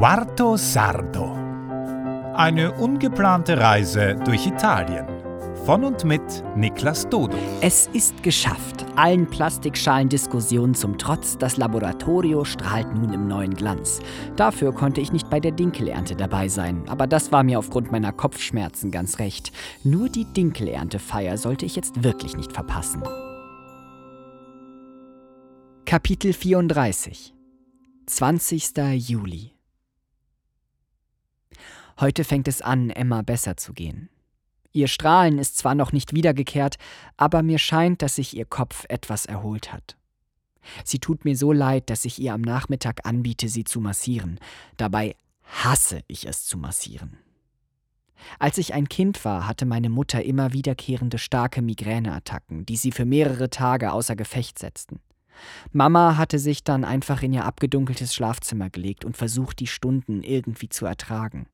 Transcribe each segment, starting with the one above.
Quarto Sardo. Eine ungeplante Reise durch Italien. Von und mit Niklas Dodo. Es ist geschafft. Allen Plastikschalen-Diskussionen zum Trotz, das Laboratorio strahlt nun im neuen Glanz. Dafür konnte ich nicht bei der Dinkelernte dabei sein, aber das war mir aufgrund meiner Kopfschmerzen ganz recht. Nur die Dinkeleerntefeier sollte ich jetzt wirklich nicht verpassen. Kapitel 34 20. Juli Heute fängt es an, Emma besser zu gehen. Ihr Strahlen ist zwar noch nicht wiedergekehrt, aber mir scheint, dass sich ihr Kopf etwas erholt hat. Sie tut mir so leid, dass ich ihr am Nachmittag anbiete, sie zu massieren. Dabei hasse ich es zu massieren. Als ich ein Kind war, hatte meine Mutter immer wiederkehrende starke Migräneattacken, die sie für mehrere Tage außer Gefecht setzten. Mama hatte sich dann einfach in ihr abgedunkeltes Schlafzimmer gelegt und versucht, die Stunden irgendwie zu ertragen.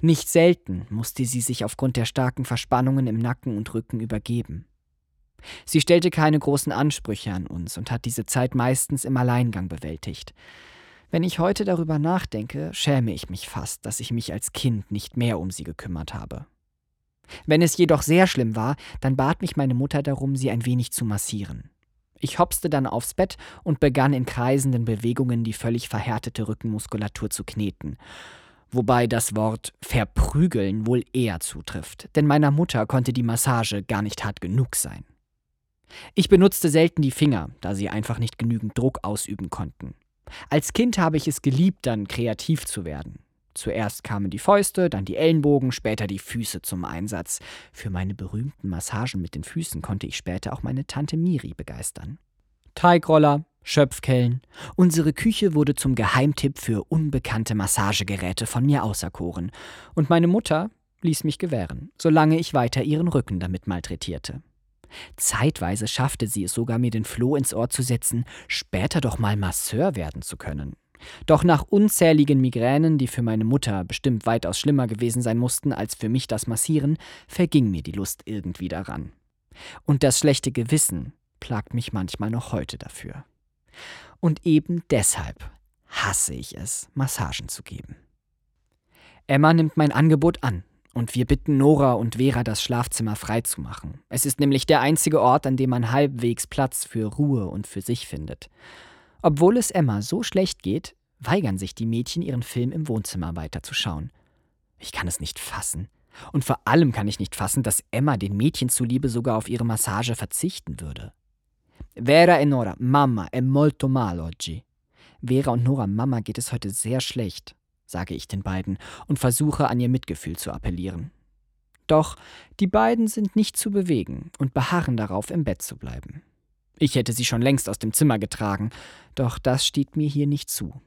Nicht selten musste sie sich aufgrund der starken Verspannungen im Nacken und Rücken übergeben. Sie stellte keine großen Ansprüche an uns und hat diese Zeit meistens im Alleingang bewältigt. Wenn ich heute darüber nachdenke, schäme ich mich fast, dass ich mich als Kind nicht mehr um sie gekümmert habe. Wenn es jedoch sehr schlimm war, dann bat mich meine Mutter darum, sie ein wenig zu massieren. Ich hopste dann aufs Bett und begann in kreisenden Bewegungen die völlig verhärtete Rückenmuskulatur zu kneten. Wobei das Wort verprügeln wohl eher zutrifft, denn meiner Mutter konnte die Massage gar nicht hart genug sein. Ich benutzte selten die Finger, da sie einfach nicht genügend Druck ausüben konnten. Als Kind habe ich es geliebt, dann kreativ zu werden. Zuerst kamen die Fäuste, dann die Ellenbogen, später die Füße zum Einsatz. Für meine berühmten Massagen mit den Füßen konnte ich später auch meine Tante Miri begeistern. Teigroller, Schöpfkellen. Unsere Küche wurde zum Geheimtipp für unbekannte Massagegeräte von mir auserkoren. Und meine Mutter ließ mich gewähren, solange ich weiter ihren Rücken damit malträtierte. Zeitweise schaffte sie es sogar, mir den Floh ins Ohr zu setzen, später doch mal Masseur werden zu können. Doch nach unzähligen Migränen, die für meine Mutter bestimmt weitaus schlimmer gewesen sein mussten als für mich das Massieren, verging mir die Lust irgendwie daran. Und das schlechte Gewissen plagt mich manchmal noch heute dafür. Und eben deshalb hasse ich es, Massagen zu geben. Emma nimmt mein Angebot an und wir bitten Nora und Vera, das Schlafzimmer freizumachen. Es ist nämlich der einzige Ort, an dem man halbwegs Platz für Ruhe und für sich findet. Obwohl es Emma so schlecht geht, weigern sich die Mädchen, ihren Film im Wohnzimmer weiterzuschauen. Ich kann es nicht fassen. Und vor allem kann ich nicht fassen, dass Emma den Mädchen zuliebe sogar auf ihre Massage verzichten würde. Vera e Nora, Mama è molto mal oggi. Vera und Nora, Mama geht es heute sehr schlecht, sage ich den beiden und versuche an ihr Mitgefühl zu appellieren. Doch die beiden sind nicht zu bewegen und beharren darauf, im Bett zu bleiben. Ich hätte sie schon längst aus dem Zimmer getragen, doch das steht mir hier nicht zu.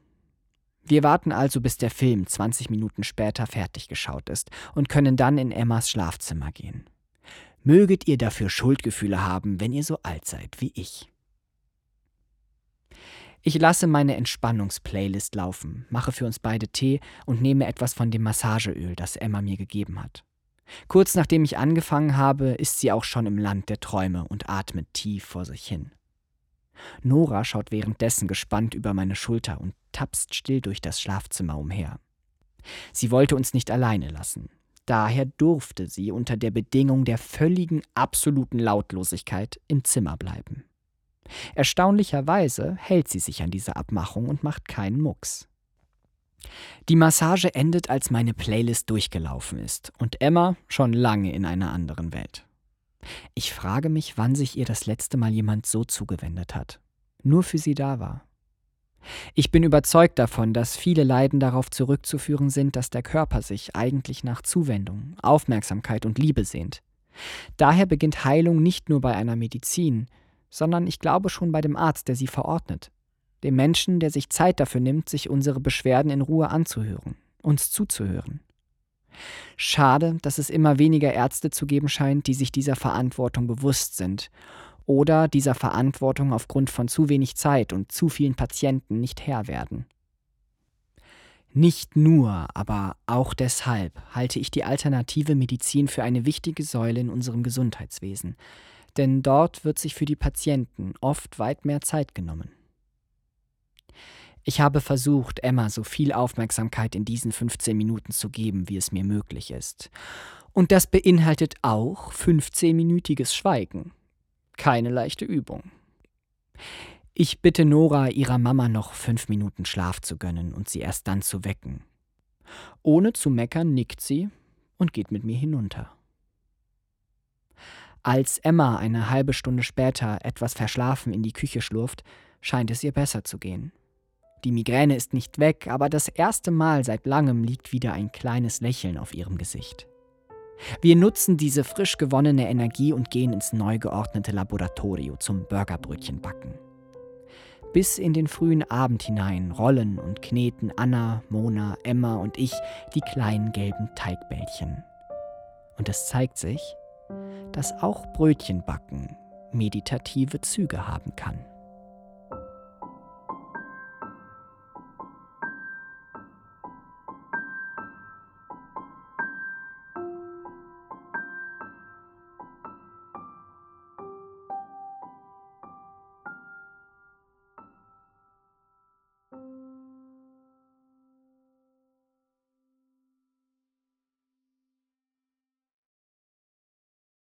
Wir warten also, bis der Film 20 Minuten später fertig geschaut ist und können dann in Emmas Schlafzimmer gehen. Möget ihr dafür Schuldgefühle haben, wenn ihr so alt seid wie ich. Ich lasse meine Entspannungsplaylist laufen, mache für uns beide Tee und nehme etwas von dem Massageöl, das Emma mir gegeben hat. Kurz nachdem ich angefangen habe, ist sie auch schon im Land der Träume und atmet tief vor sich hin. Nora schaut währenddessen gespannt über meine Schulter und tapst still durch das Schlafzimmer umher. Sie wollte uns nicht alleine lassen. Daher durfte sie unter der Bedingung der völligen absoluten Lautlosigkeit im Zimmer bleiben. Erstaunlicherweise hält sie sich an diese Abmachung und macht keinen Mucks. Die Massage endet, als meine Playlist durchgelaufen ist und Emma schon lange in einer anderen Welt. Ich frage mich, wann sich ihr das letzte Mal jemand so zugewendet hat, nur für sie da war. Ich bin überzeugt davon, dass viele Leiden darauf zurückzuführen sind, dass der Körper sich eigentlich nach Zuwendung, Aufmerksamkeit und Liebe sehnt. Daher beginnt Heilung nicht nur bei einer Medizin, sondern ich glaube schon bei dem Arzt, der sie verordnet dem Menschen, der sich Zeit dafür nimmt, sich unsere Beschwerden in Ruhe anzuhören, uns zuzuhören. Schade, dass es immer weniger Ärzte zu geben scheint, die sich dieser Verantwortung bewusst sind oder dieser Verantwortung aufgrund von zu wenig Zeit und zu vielen Patienten nicht Herr werden. Nicht nur, aber auch deshalb halte ich die alternative Medizin für eine wichtige Säule in unserem Gesundheitswesen, denn dort wird sich für die Patienten oft weit mehr Zeit genommen. Ich habe versucht, Emma so viel Aufmerksamkeit in diesen 15 Minuten zu geben, wie es mir möglich ist. Und das beinhaltet auch 15-minütiges Schweigen. Keine leichte Übung. Ich bitte Nora, ihrer Mama noch fünf Minuten Schlaf zu gönnen und sie erst dann zu wecken. Ohne zu meckern nickt sie und geht mit mir hinunter. Als Emma eine halbe Stunde später etwas verschlafen in die Küche schlurft, scheint es ihr besser zu gehen. Die Migräne ist nicht weg, aber das erste Mal seit langem liegt wieder ein kleines Lächeln auf ihrem Gesicht. Wir nutzen diese frisch gewonnene Energie und gehen ins neu geordnete Laboratorio zum Burgerbrötchen backen. Bis in den frühen Abend hinein rollen und kneten Anna, Mona, Emma und ich die kleinen gelben Teigbällchen. Und es zeigt sich, dass auch Brötchenbacken meditative Züge haben kann.